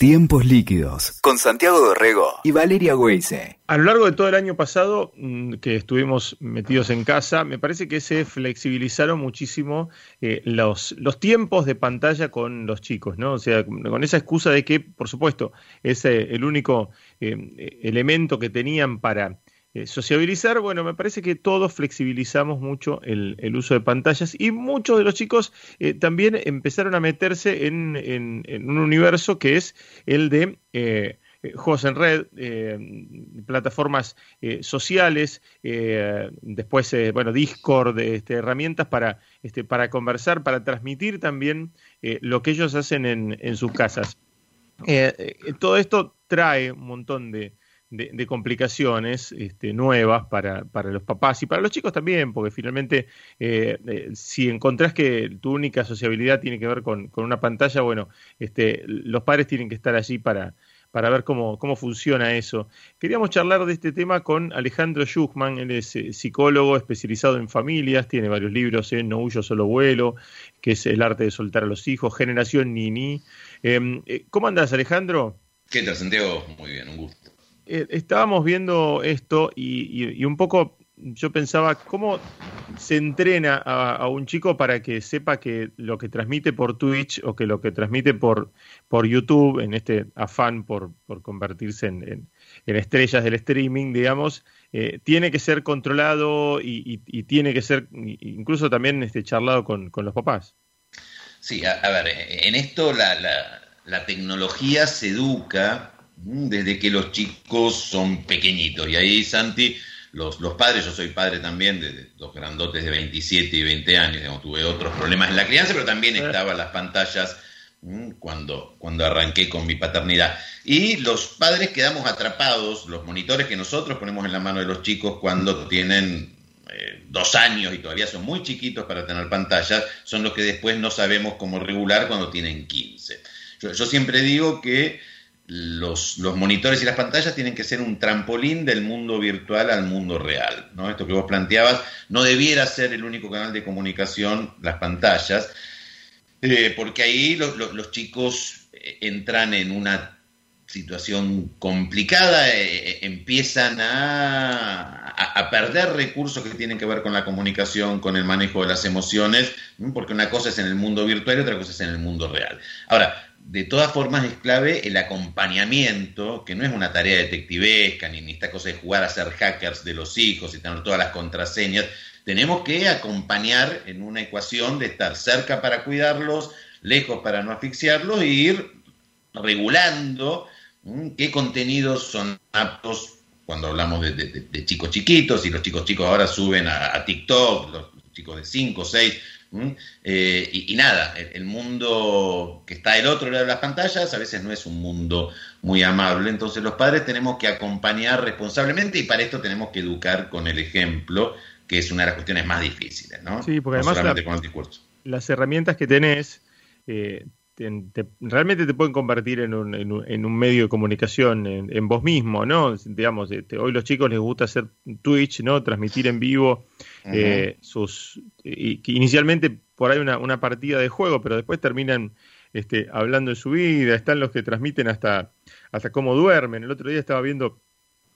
Tiempos líquidos con Santiago Dorrego y Valeria Weise. A lo largo de todo el año pasado mm, que estuvimos metidos en casa, me parece que se flexibilizaron muchísimo eh, los, los tiempos de pantalla con los chicos, ¿no? O sea, con esa excusa de que, por supuesto, es eh, el único eh, elemento que tenían para eh, sociabilizar, bueno, me parece que todos flexibilizamos mucho el, uso de pantallas y muchos de los chicos eh, también empezaron a meterse en, un universo que es el de eh, juegos en red, plataformas sociales, después, bueno, Discord, este, herramientas para, este, para conversar, para transmitir también lo que ellos hacen en, en sus casas. todo esto trae un montón de, de, complicaciones este, nuevas para, para, los papás y para los chicos también, porque finalmente eh, eh, si encontrás que tu única sociabilidad tiene que ver con, con, una pantalla, bueno, este, los padres tienen que estar allí para, para ver cómo, cómo funciona eso. Queríamos charlar de este tema con Alejandro Schuchman, él es eh, psicólogo especializado en familias, tiene varios libros, No huyo, solo vuelo, que es el arte de soltar a los hijos, Generación Nini. Em, ¿Cómo andas, Alejandro? ¿Qué tal, Santiago? Muy bien, un gusto. Eh, estábamos viendo esto y, un poco yo pensaba cómo se entrena a, un chico para que sepa que lo que transmite por Twitch o que lo que transmite por, por YouTube, en este afán por, por convertirse en, estrellas del streaming, digamos, eh, tiene que ser controlado y, tiene que ser incluso también este, charlado con, los papás. Sí, a, ver, en esto la, la, la tecnología se educa desde que los chicos son pequeñitos. Y ahí, Santi, los, los padres, yo soy padre también de, dos grandotes de 27 y 20 años, tuve otros problemas en la crianza, pero también estaban las pantallas cuando, cuando arranqué con mi paternidad. Y los padres quedamos atrapados, los monitores que nosotros ponemos en la mano de los chicos cuando tienen eh, dos años y todavía son muy chiquitos para tener pantallas, son los que después no sabemos cómo regular cuando tienen 15. yo siempre digo que los, monitores y las pantallas tienen que ser un trampolín del mundo virtual al mundo real. ¿no? Esto que vos planteabas no debiera ser el único canal de comunicación, las pantallas, eh, porque ahí los chicos eh, entran en una situación complicada, eh, empiezan a, a, perder recursos que tienen que ver con la comunicación, con el manejo de las emociones, porque una cosa es en el mundo virtual y otra cosa es en el mundo real. Ahora, de todas formas es clave el acompañamiento, que no es una tarea detectivesca, ni, ni esta cosa de jugar a ser hackers de los hijos y tener todas las contraseñas. Tenemos que acompañar en una ecuación de estar cerca para cuidarlos, lejos para no asfixiarlos e ir regulando qué contenidos son aptos cuando hablamos de, chicos chiquitos y los chicos chicos ahora suben a, TikTok, los chicos de 5, 6, eh, y, nada, el, mundo que está del otro lado de las pantallas a veces no es un mundo muy amable, entonces los padres tenemos que acompañar responsablemente y para esto tenemos que educar con el ejemplo, que es una de las cuestiones más difíciles, ¿no? Sí, porque además las herramientas que tenés eh, realmente te pueden convertir en un, en un, medio de comunicación en, vos mismo, ¿no? Digamos, este, hoy los chicos les gusta hacer Twitch, ¿no? Transmitir en vivo eh, sus... inicialmente por ahí una, una, partida de juego, pero después terminan este, hablando de su vida, están los que transmiten hasta, hasta cómo duermen. El otro día estaba viendo,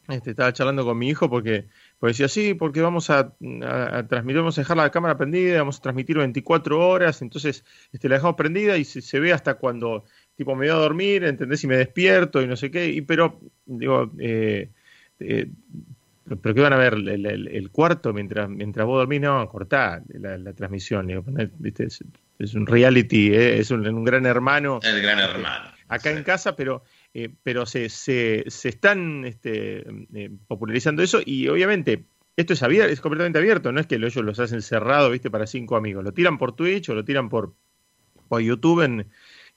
este, estaba charlando con mi hijo porque pues decía, sí, porque vamos a, transmitir, vamos a dejar la cámara prendida, vamos a transmitir 24 horas, entonces este, la dejamos prendida y se, ve hasta cuando tipo me voy a dormir, ¿entendés? Y me despierto y no sé qué, y pero, digo, eh, eh, pero, ¿qué van a ver? El, cuarto mientras mientras vos dormís, no, cortá la, transmisión, digo, Es, un reality, eh, es un, gran hermano. El gran hermano. Acá en casa, pero eh, pero se, se, se están este, eh, popularizando eso y obviamente esto es, abierto, es completamente abierto, no es que ellos los hacen cerrado, viste, para cinco amigos, lo tiran por Twitch o lo tiran por, por YouTube en,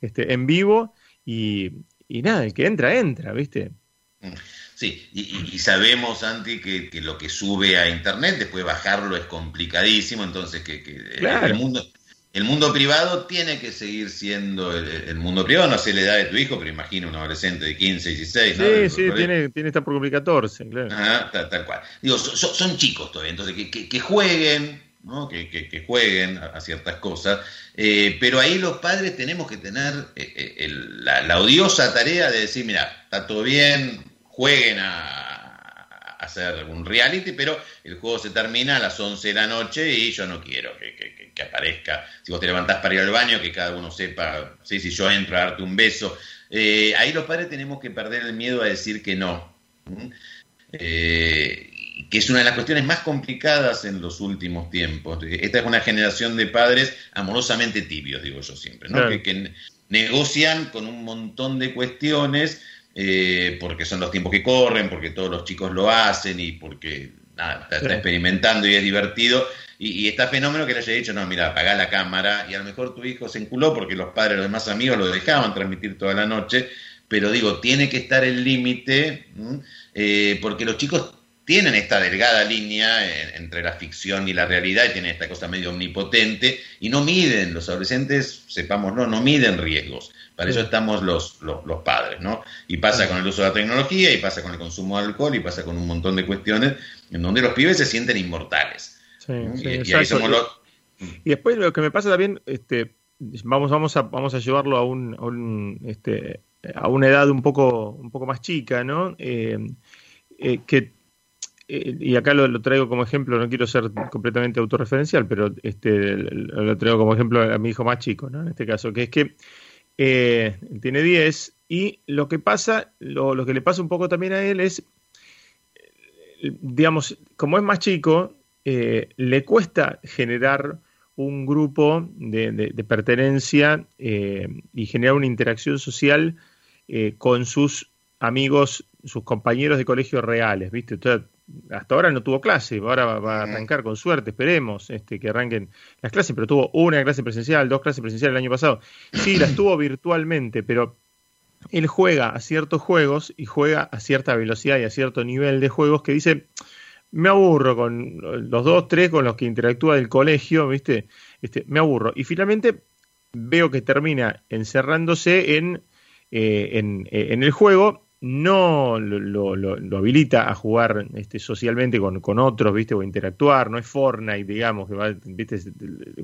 este, en vivo y, y nada, el que entra, entra, viste. Sí, y, sabemos, Santi, que, que, lo que sube a Internet, después bajarlo es complicadísimo, entonces que, que el, mundo, el mundo privado tiene que seguir siendo el, mundo privado, no sé la edad de tu hijo, pero imagino un adolescente de 15, 16, ¿no? Sí, sí, tiene, tiene estar por cumplir 14, claro. tal, cual. Digo, son, chicos todavía, entonces que, que, jueguen, que, jueguen a, ciertas cosas, eh, pero ahí los padres tenemos que tener eh, eh, la, odiosa tarea de decir, mira, está todo bien, jueguen a, hacer un reality, pero el juego se termina a las 11 de la noche y yo no quiero que, aparezca, si vos te levantás para ir al baño, que cada uno sepa, ¿sí? si yo entro a darte un beso. ahí los padres tenemos que perder el miedo a decir que no que es una de las cuestiones más complicadas en los últimos tiempos. Esta es una generación de padres amorosamente tibios, digo yo siempre, ¿no? que, negocian con un montón de cuestiones eh, porque son los tiempos que corren, porque todos los chicos lo hacen y porque nada, está, experimentando y es divertido. Y, está fenómeno que le haya dicho, no, mira, apagá la cámara y a lo mejor tu hijo se enculó porque los padres, los demás amigos lo dejaban transmitir toda la noche, pero digo, tiene que estar el límite, eh, porque los chicos tienen esta delgada línea entre la ficción y la realidad y tienen esta cosa medio omnipotente y no miden, los adolescentes, sepamos, no, miden riesgos. Para eso estamos los, los, padres, ¿no? Y pasa con el uso de la tecnología, y pasa con el consumo de alcohol, y pasa con un montón de cuestiones en donde los pibes se sienten inmortales. y, después lo que me pasa también, este, vamos, vamos, a, vamos a llevarlo a, un, a, un, este, a una edad un poco, un poco más chica, ¿no? Eh, eh, que y acá lo, traigo como ejemplo, no quiero ser completamente autorreferencial, pero este, lo traigo como ejemplo a mi hijo más chico, ¿no? En este caso, que es que eh, tiene 10 y lo que pasa, lo, que le pasa un poco también a él es, digamos, como es más chico, eh, le cuesta generar un grupo de, pertenencia y generar una interacción social con sus amigos, sus compañeros de colegio reales, ¿viste? Entonces, hasta ahora no tuvo clase, ahora va, a arrancar con suerte, esperemos este, que arranquen las clases, pero tuvo una clase presencial, dos clases presenciales el año pasado. Sí, las tuvo virtualmente, pero él juega a ciertos juegos y juega a cierta velocidad y a cierto nivel de juegos que dice, me aburro con los dos, tres con los que interactúa del colegio, ¿viste? Este, me aburro. Y finalmente veo que termina encerrándose en, eh, en, eh, en el juego no lo, lo, habilita a jugar este, socialmente con, con, otros, ¿viste? O interactuar, no es Fortnite, digamos, que va, ¿viste?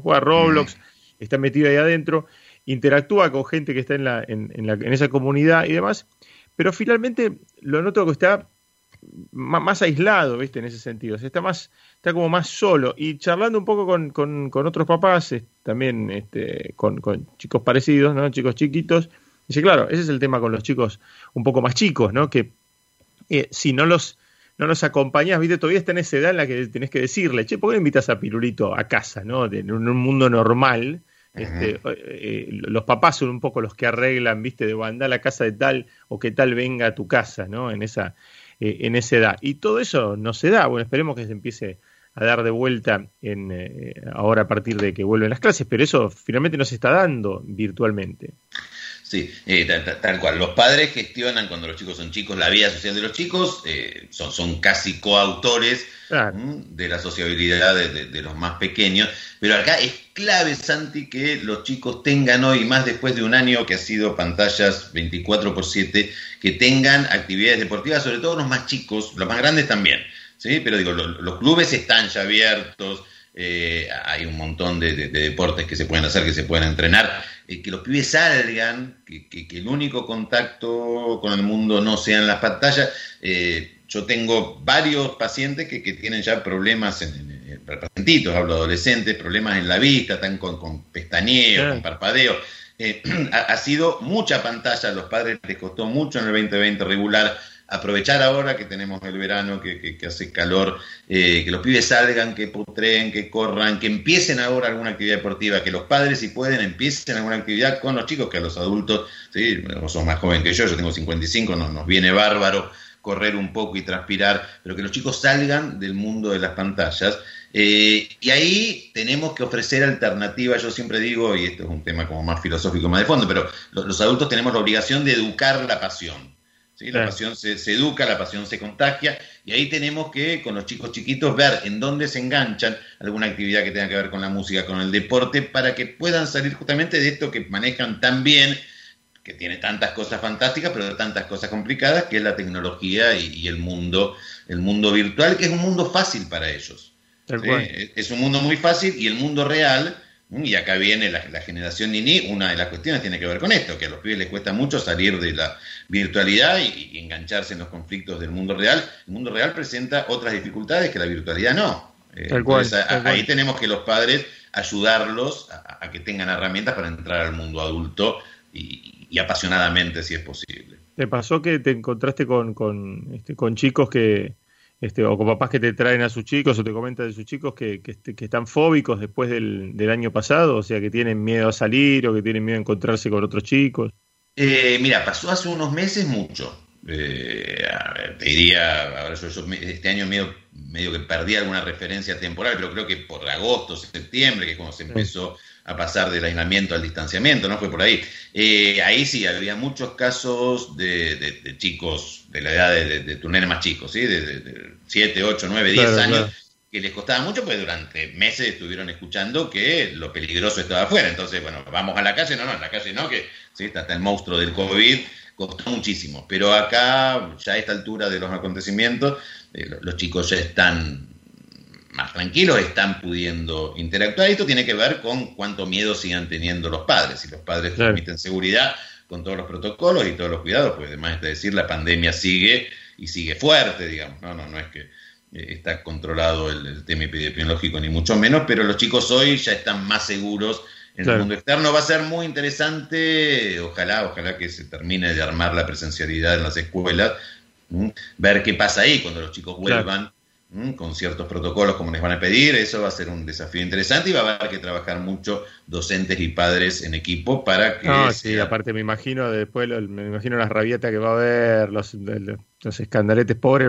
Juega Roblox, está metido ahí adentro, interactúa con gente que está en, la, en, en, la, en esa comunidad y demás, pero finalmente lo noto que está más, aislado, ¿viste? En ese sentido, está más, está como más solo y charlando un poco con, con, con otros papás, también este, con, con chicos parecidos, ¿no? Chicos chiquitos, Dice, claro, ese es el tema con los chicos un poco más chicos, ¿no? Que eh, si no los, no los acompañás, viste, todavía está en esa edad en la que tenés que decirle, che, ¿por qué no invitas a Pirulito a casa, ¿no? en un mundo normal, este, eh, los papás son un poco los que arreglan, viste, de andar a la casa de tal o que tal venga a tu casa, ¿no? En esa, eh, en esa edad. Y todo eso no se da. Bueno, esperemos que se empiece a dar de vuelta en, ahora a partir de que vuelven las clases, pero eso finalmente no se está dando virtualmente. Sí, eh, tal, cual. Los padres gestionan cuando los chicos son chicos la vida social de los chicos, eh, son, son casi coautores de la sociabilidad de, los más pequeños, pero acá es clave, Santi, que los chicos tengan hoy, más después de un año que ha sido pantallas 24 por 7, que tengan actividades deportivas, sobre todo los más chicos, los más grandes también, ¿sí? Pero digo, los clubes están ya abiertos, eh, hay un montón de, deportes que se pueden hacer, que se pueden entrenar, eh, que los pibes salgan, que, el único contacto con el mundo no sean las pantallas. Eh, yo tengo varios pacientes que, tienen ya problemas, en, hablo adolescentes, problemas en la vista, están con, con pestañeo, con parpadeo. ha, ha, sido mucha pantalla, a los padres les costó mucho en el 2020 regular aprovechar ahora que tenemos el verano, que, hace calor, eh, que los pibes salgan, que putreen, que corran, que empiecen ahora alguna actividad deportiva, que los padres, si pueden, empiecen alguna actividad con los chicos, que a los adultos, ¿sí? vos sos más joven que yo, yo tengo 55, no, nos viene bárbaro correr un poco y transpirar, pero que los chicos salgan del mundo de las pantallas. Eh, y ahí tenemos que ofrecer alternativas, yo siempre digo, y esto es un tema como más filosófico, más de fondo, pero los adultos tenemos la obligación de educar la pasión. La pasión se, educa, la pasión se contagia, y ahí tenemos que, con los chicos chiquitos, ver en dónde se enganchan alguna actividad que tenga que ver con la música, con el deporte, para que puedan salir justamente de esto que manejan tan bien, que tiene tantas cosas fantásticas, pero tantas cosas complicadas, que es la tecnología y, el mundo, el mundo virtual, que es un mundo fácil para ellos. Es un mundo muy fácil y el mundo real, y acá viene la, generación Nini, una de las cuestiones tiene que ver con esto, que a los pibes les cuesta mucho salir de la virtualidad y, engancharse en los conflictos del mundo real. El mundo real presenta otras dificultades que la virtualidad no. Eh, ahí tenemos que los padres ayudarlos a, que tengan herramientas para entrar al mundo adulto y, apasionadamente si es posible. ¿Te pasó que te encontraste con, con, este, con chicos que, este, o con papás que te traen a sus chicos o te comentan de sus chicos que, que, este, están fóbicos después del, del, año pasado, o sea, que tienen miedo a salir o que tienen miedo a encontrarse con otros chicos? Eh, mira, pasó hace unos meses mucho. Eh, te diría, yo, este año medio, medio que perdí alguna referencia temporal, pero creo que por agosto, septiembre, que es cuando se empezó a pasar del aislamiento al distanciamiento, ¿no? Fue por ahí. Eh, ahí sí, había muchos casos de, chicos de la edad de, de, tu nene más chicos, ¿sí? De, 7, 8, 9, 10 años, que les costaba mucho, pues durante meses estuvieron escuchando que lo peligroso estaba afuera. Entonces, bueno, vamos a la calle, no, no, en la calle no, que ¿sí? está, el monstruo del COVID, costó muchísimo. Pero acá, ya a esta altura de los acontecimientos, eh, los chicos ya están más tranquilos, están pudiendo interactuar. Esto tiene que ver con cuánto miedo sigan teniendo los padres. Si los padres permiten seguridad con todos los protocolos y todos los cuidados, pues además de decir, la pandemia sigue y sigue fuerte, digamos. No, no, no es que eh, está controlado el, tema epidemiológico ni mucho menos, pero los chicos hoy ya están más seguros en el mundo externo. Va a ser muy interesante, ojalá, ojalá que se termine de armar la presencialidad en las escuelas, ver qué pasa ahí cuando los chicos vuelvan con ciertos protocolos como les van a pedir, eso va a ser un desafío interesante y va a haber que trabajar mucho docentes y padres en equipo para que... No, sí, aparte me imagino después, me imagino las rabietas que va a haber, los, los escandaletes pobres,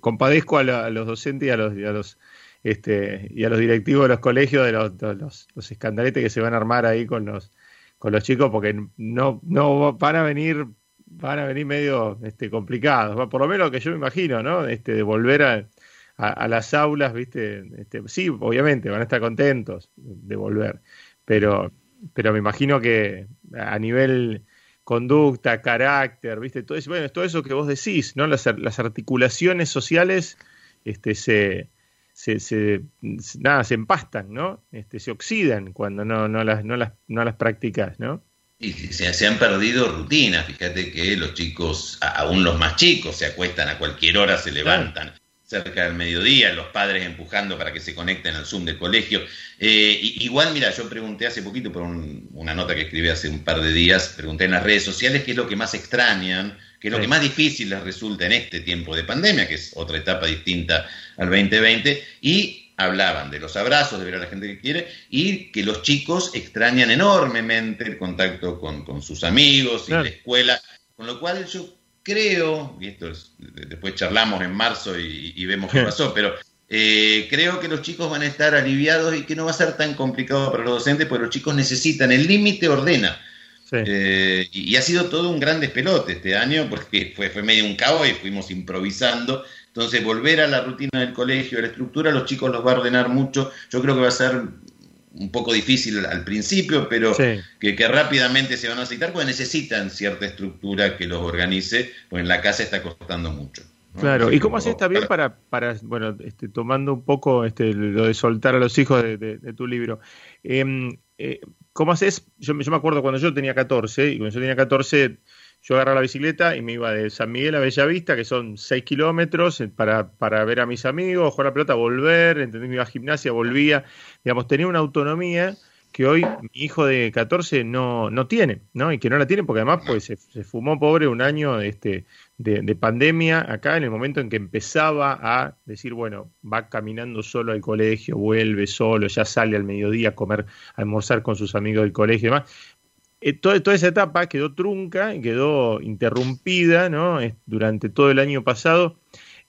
compadezco a, los docentes y a los, a los este, y a los directivos de los colegios de los, los, escandaletes que se van a armar ahí con los con los chicos porque no no van a venir van a venir medio este complicados por lo menos que yo me imagino no este de volver a a, las aulas, ¿viste? Este, sí, obviamente, van a estar contentos de volver, pero, pero me imagino que a nivel conducta, carácter, ¿viste? Todo eso, bueno, todo eso que vos decís, ¿no? Las, las articulaciones sociales este, se, se, se, nada, se empastan, ¿no? Este, se oxidan cuando no, no, las, no, las, no las practicas, ¿no? Y se, se, han perdido rutinas, fíjate que los chicos, aún los más chicos, se acuestan a cualquier hora, se levantan cerca del mediodía, los padres empujando para que se conecten al Zoom del colegio. Eh, igual, mira, yo pregunté hace poquito por una nota que escribí hace un par de días, pregunté en las redes sociales qué es lo que más extrañan, qué es lo que más difícil les resulta en este tiempo de pandemia, que es otra etapa distinta al 2020, y hablaban de los abrazos, de ver a la gente que quiere, y que los chicos extrañan enormemente el contacto con, sus amigos y la escuela, con lo cual yo creo, y esto es, después charlamos en marzo y, vemos qué pasó, pero eh, creo que los chicos van a estar aliviados y que no va a ser tan complicado para los docentes, porque los chicos necesitan, el límite ordena. Eh, y, ha sido todo un gran despelote este año, porque fue, fue medio un caos y fuimos improvisando. Entonces, volver a la rutina del colegio, a la estructura, los chicos los va a ordenar mucho. Yo creo que va a ser un poco difícil al principio, pero que, rápidamente se van a aceitar, porque necesitan cierta estructura que los organice, pues en la casa está costando mucho. Claro, ¿y cómo haces también para, para bueno, este, tomando un poco este, lo de soltar a los hijos de, tu libro? Em, eh, ¿Cómo haces? Yo, yo me acuerdo cuando yo tenía 14, y cuando yo tenía 14 yo agarraba la bicicleta y me iba de San Miguel a Bellavista, que son 6 kilómetros, eh, para, para ver a mis amigos, jugar la pelota, volver, entendí, me iba a gimnasia, volvía. Digamos, tenía una autonomía que hoy mi hijo de 14 no, no tiene, ¿no? Y que no la tiene porque además pues se, fumó pobre un año este, de, de, pandemia acá en el momento en que empezaba a decir, bueno, va caminando solo al colegio, vuelve solo, ya sale al mediodía a comer, a almorzar con sus amigos del colegio y demás. Eh, toda, esa etapa quedó trunca, quedó interrumpida ¿no? durante todo el año pasado.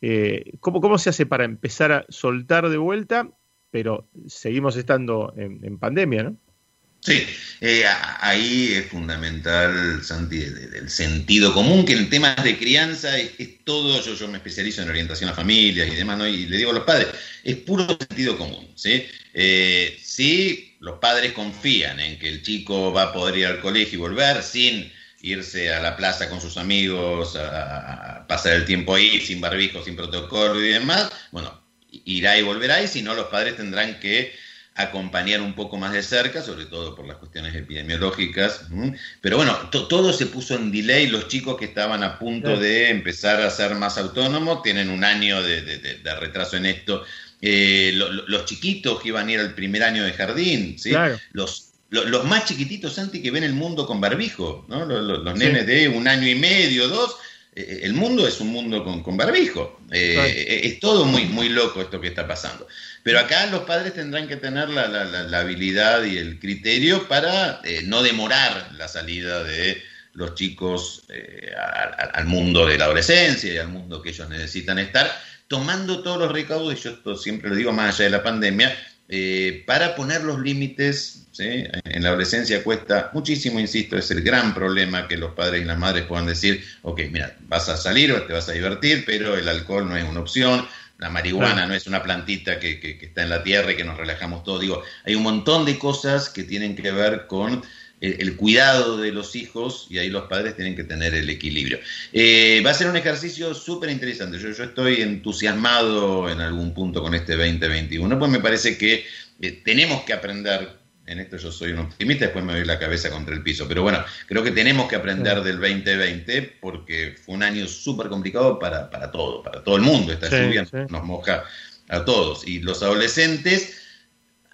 Eh, ¿cómo, se hace para empezar a soltar de vuelta? Pero seguimos estando en, pandemia, ¿no? Sí, eh, ahí es fundamental, Santi, el, sentido común, que en temas de crianza es, todo, yo, yo me especializo en orientación a familias y demás, ¿no? y le digo a los padres, es puro sentido común, ¿sí? sí, los padres confían en que el chico va a poder ir al colegio y volver sin irse a la plaza con sus amigos, a, pasar el tiempo ahí sin barbijo, sin protocolo y demás, bueno, irá y volverá, y si no, los padres tendrán que acompañar un poco más de cerca, sobre todo por las cuestiones epidemiológicas. Pero bueno, todo se puso en delay. Los chicos que estaban a punto de empezar a ser más autónomos tienen un año de, retraso en esto. Eh, los chiquitos que iban a ir al primer año de jardín, ¿sí? los, los más chiquititos, Santi, que ven el mundo con barbijo, ¿no? los, nenes de un año y medio, dos, eh, el mundo es un mundo con, barbijo. Eh, es todo muy, muy loco esto que está pasando. Pero acá los padres tendrán que tener la, habilidad y el criterio para eh, no demorar la salida de los chicos al, mundo de la adolescencia y al mundo que ellos necesitan estar, tomando todos los recaudos, y yo esto siempre lo digo más allá de la pandemia, para poner los límites en la adolescencia cuesta muchísimo, insisto, es el gran problema que los padres y las madres puedan decir, ok, mira, vas a salir o te vas a divertir, pero el alcohol no es una opción, la marihuana no es una plantita que, está en la tierra y que nos relajamos todos. Digo, hay un montón de cosas que tienen que ver con el, cuidado de los hijos y ahí los padres tienen que tener el equilibrio. Eh, va a ser un ejercicio súper interesante. Yo, yo estoy entusiasmado en algún punto con este 2021, pues me parece que eh, tenemos que aprender en esto yo soy un optimista, después me doy la cabeza contra el piso. Pero bueno, creo que tenemos que aprender del 2020 porque fue un año súper complicado para, para todo, para todo el mundo. Esta lluvia nos moja a todos. Y los adolescentes,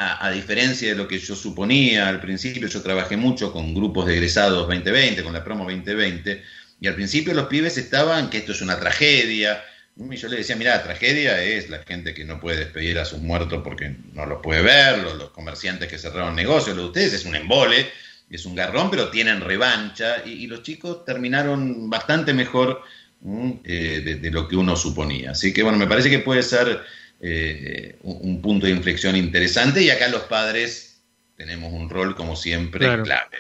a, diferencia de lo que yo suponía al principio, yo trabajé mucho con grupos de egresados 2020, con la promo 2020, y al principio los pibes estaban que esto es una tragedia, y yo le decía, mira, tragedia es la gente que no puede despedir a sus muertos porque no los puede ver, los, comerciantes que cerraron negocios, lo de ustedes es un embole, es un garrón, pero tienen revancha y, los chicos terminaron bastante mejor eh, de, lo que uno suponía. Así que bueno, me parece que puede ser eh, un, punto de inflexión interesante y acá los padres tenemos un rol como siempre clave.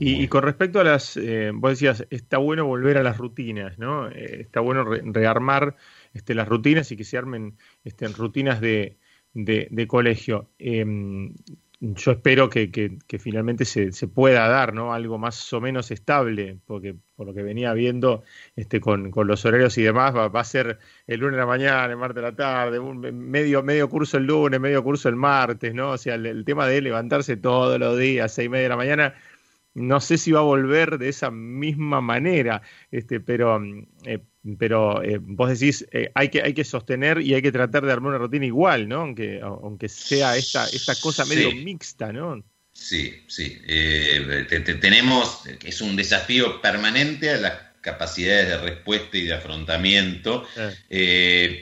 Y, con respecto a las, eh, vos decías, está bueno volver a las rutinas, ¿no? Eh, está bueno rearmar este, las rutinas y que se armen este, rutinas de, de, colegio. Yo espero que, que, finalmente se, se, pueda dar, ¿no? Algo más o menos estable, porque por lo que venía viendo este, con, con los horarios y demás, va, va, a ser el lunes de la mañana, el martes de la tarde, un, medio, medio curso el lunes, medio curso el martes, ¿no? O sea, el, el tema de levantarse todos los días, seis y media de la mañana, no sé si va a volver de esa misma manera, este, pero, mm, eh, pero eh, vos decís, eh, hay, que, hay que sostener y hay que tratar de armar una rutina igual, ¿no? Aunque, aunque sea esta, esta cosa medio mixta, ¿no? Sí, sí. tenemos, es un desafío permanente a las capacidades de respuesta y de afrontamiento,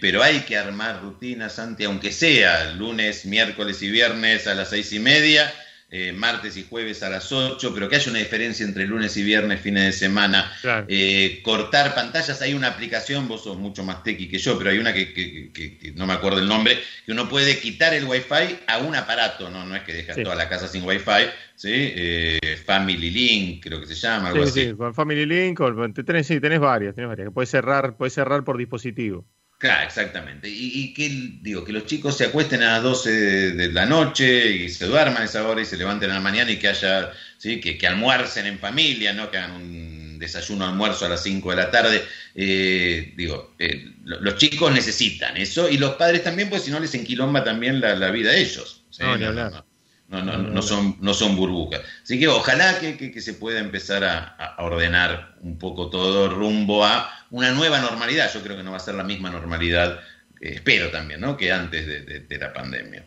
pero hay que armar rutinas, Santi, aunque sea lunes, miércoles y viernes a las seis y media, eh, martes y jueves a las 8, pero que haya una diferencia entre lunes y viernes, fines de semana. Eh, cortar pantallas, hay una aplicación, vos sos mucho más tequi que yo, pero hay una que, no me acuerdo el nombre, que uno puede quitar el wifi a un aparato, no, no es que dejas toda la casa sin wifi, ¿sí? Eh, Family Link, creo que se llama, algo así. Sí, con Family Link, tenés, sí, tenés varias, tenés varias, que puedes cerrar, puedes cerrar por dispositivo. Claro, exactamente. Y, que, digo, que los chicos se acuesten a las 12 de, la noche y se duerman a esa hora y se levanten a la mañana y que haya, ¿sí? que, que almuercen en familia, ¿no? Que hagan un desayuno almuerzo a las 5 de la tarde. Eh, digo, eh, los chicos necesitan eso y los padres también, pues si no les enquilomba también la, vida de ellos. No, no, no, no, son, no son burbujas. Así que ojalá que, se pueda empezar a, ordenar un poco todo rumbo a una nueva normalidad. Yo creo que no va a ser la misma normalidad, eh, espero también, ¿no? que antes de, la pandemia.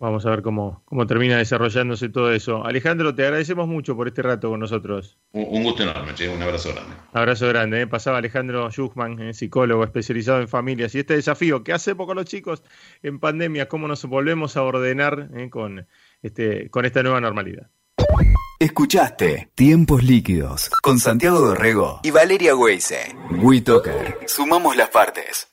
Vamos a ver cómo, cómo termina desarrollándose todo eso. Alejandro, te agradecemos mucho por este rato con nosotros. Un, gusto enorme, che, un abrazo grande. Abrazo grande. ¿eh? Pasaba Alejandro Schuchman, eh, psicólogo especializado en familias. Y este desafío, ¿qué hacemos con los chicos en pandemia? ¿Cómo nos volvemos a ordenar con este, con esta nueva normalidad. Escuchaste Tiempos Líquidos con Santiago Dorrego y Valeria Weise. WeToker. Sumamos las partes.